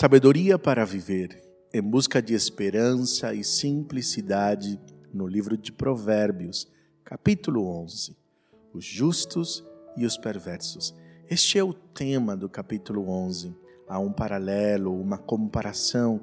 Sabedoria para viver, em busca de esperança e simplicidade, no livro de Provérbios, capítulo 11. Os justos e os perversos. Este é o tema do capítulo 11. Há um paralelo, uma comparação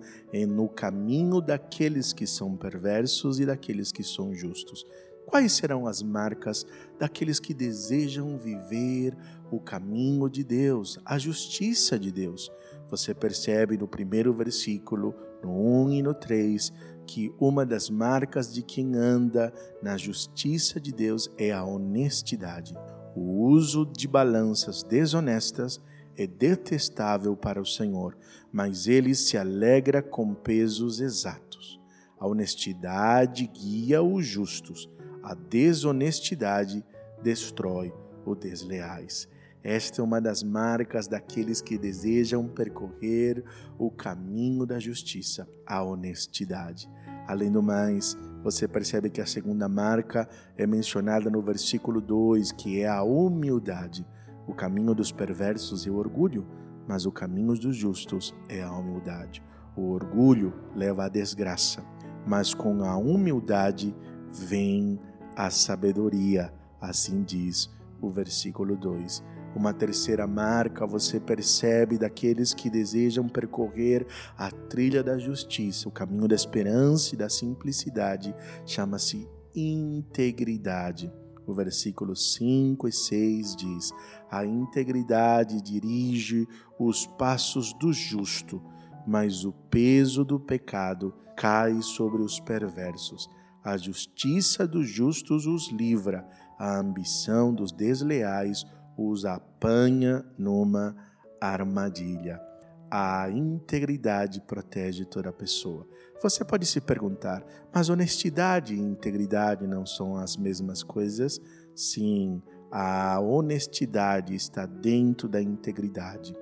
no caminho daqueles que são perversos e daqueles que são justos. Quais serão as marcas daqueles que desejam viver o caminho de Deus, a justiça de Deus? Você percebe no primeiro versículo, no 1 e no 3, que uma das marcas de quem anda na justiça de Deus é a honestidade. O uso de balanças desonestas é detestável para o Senhor, mas ele se alegra com pesos exatos. A honestidade guia os justos a desonestidade destrói os desleais. Esta é uma das marcas daqueles que desejam percorrer o caminho da justiça, a honestidade. Além do mais, você percebe que a segunda marca é mencionada no versículo 2, que é a humildade. O caminho dos perversos é o orgulho, mas o caminho dos justos é a humildade. O orgulho leva à desgraça, mas com a humildade vem a sabedoria, assim diz o versículo 2. Uma terceira marca você percebe daqueles que desejam percorrer a trilha da justiça, o caminho da esperança e da simplicidade, chama-se integridade. O versículo 5 e 6 diz: A integridade dirige os passos do justo, mas o peso do pecado cai sobre os perversos. A justiça dos justos os livra, a ambição dos desleais os apanha numa armadilha. A integridade protege toda pessoa. Você pode se perguntar, mas honestidade e integridade não são as mesmas coisas? Sim, a honestidade está dentro da integridade,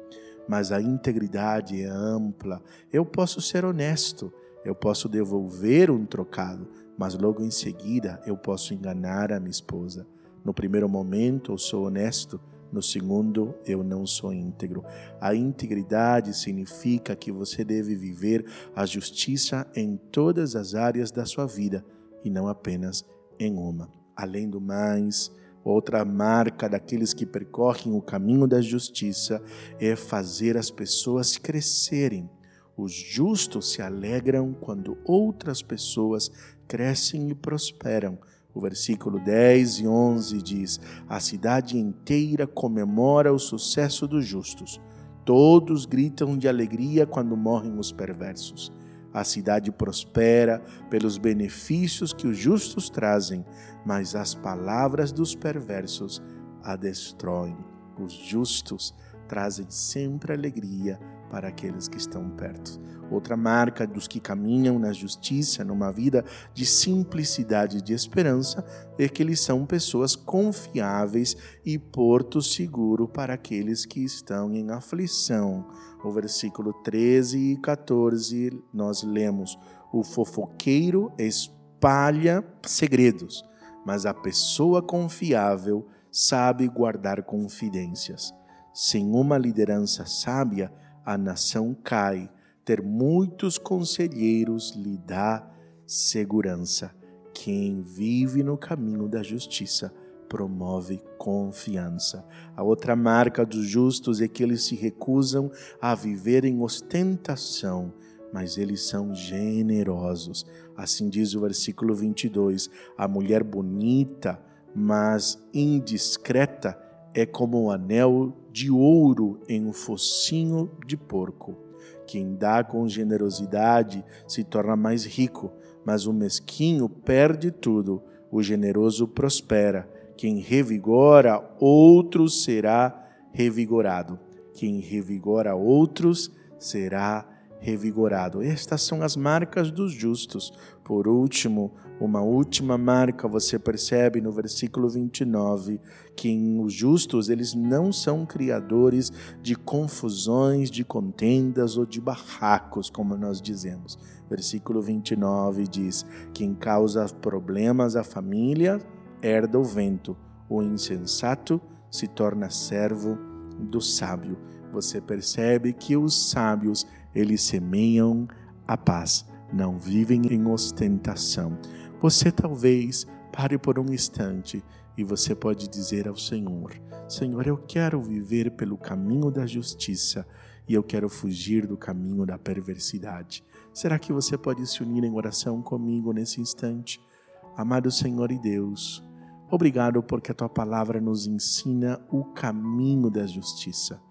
mas a integridade é ampla. Eu posso ser honesto, eu posso devolver um trocado, mas logo em seguida eu posso enganar a minha esposa. No primeiro momento eu sou honesto, no segundo eu não sou íntegro. A integridade significa que você deve viver a justiça em todas as áreas da sua vida e não apenas em uma. Além do mais, outra marca daqueles que percorrem o caminho da justiça é fazer as pessoas crescerem. Os justos se alegram quando outras pessoas crescem e prosperam. O versículo 10 e 11 diz: A cidade inteira comemora o sucesso dos justos. Todos gritam de alegria quando morrem os perversos. A cidade prospera pelos benefícios que os justos trazem, mas as palavras dos perversos a destroem. Os justos trazem sempre alegria para aqueles que estão perto. Outra marca dos que caminham na justiça, numa vida de simplicidade e de esperança, é que eles são pessoas confiáveis e porto seguro para aqueles que estão em aflição. O versículo 13 e 14 nós lemos: O fofoqueiro espalha segredos, mas a pessoa confiável sabe guardar confidências. Sem uma liderança sábia, a nação cai ter muitos conselheiros lhe dá segurança. Quem vive no caminho da justiça promove confiança. A outra marca dos justos é que eles se recusam a viver em ostentação, mas eles são generosos. Assim diz o versículo 22. A mulher bonita, mas indiscreta, é como o anel de ouro em um focinho de porco. Quem dá com generosidade se torna mais rico, mas o mesquinho perde tudo. O generoso prospera. Quem revigora outros será revigorado. Quem revigora outros será revigorado. Estas são as marcas dos justos. Por último, uma última marca você percebe no versículo 29 que os justos eles não são criadores de confusões, de contendas ou de barracos, como nós dizemos. Versículo 29 diz: Quem causa problemas à família herda o vento, o insensato se torna servo do sábio. Você percebe que os sábios eles semeiam a paz, não vivem em ostentação. Você talvez pare por um instante e você pode dizer ao Senhor: Senhor, eu quero viver pelo caminho da justiça e eu quero fugir do caminho da perversidade. Será que você pode se unir em oração comigo nesse instante? Amado Senhor e Deus, obrigado porque a tua palavra nos ensina o caminho da justiça,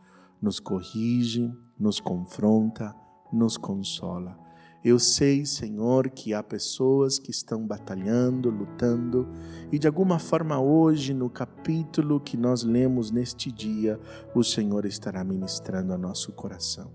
nos corrige, nos confronta, nos consola. Eu sei, Senhor, que há pessoas que estão batalhando, lutando, e de alguma forma hoje, no capítulo que nós lemos neste dia, o Senhor estará ministrando a nosso coração.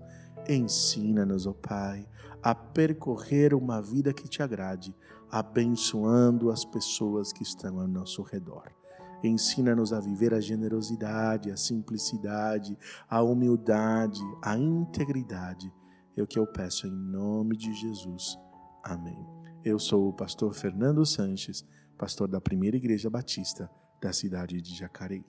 Ensina-nos, ó oh Pai, a percorrer uma vida que te agrade, abençoando as pessoas que estão ao nosso redor. Ensina-nos a viver a generosidade, a simplicidade, a humildade, a integridade é o que eu peço em nome de Jesus. Amém. Eu sou o pastor Fernando Sanches, pastor da Primeira Igreja Batista da cidade de Jacareí.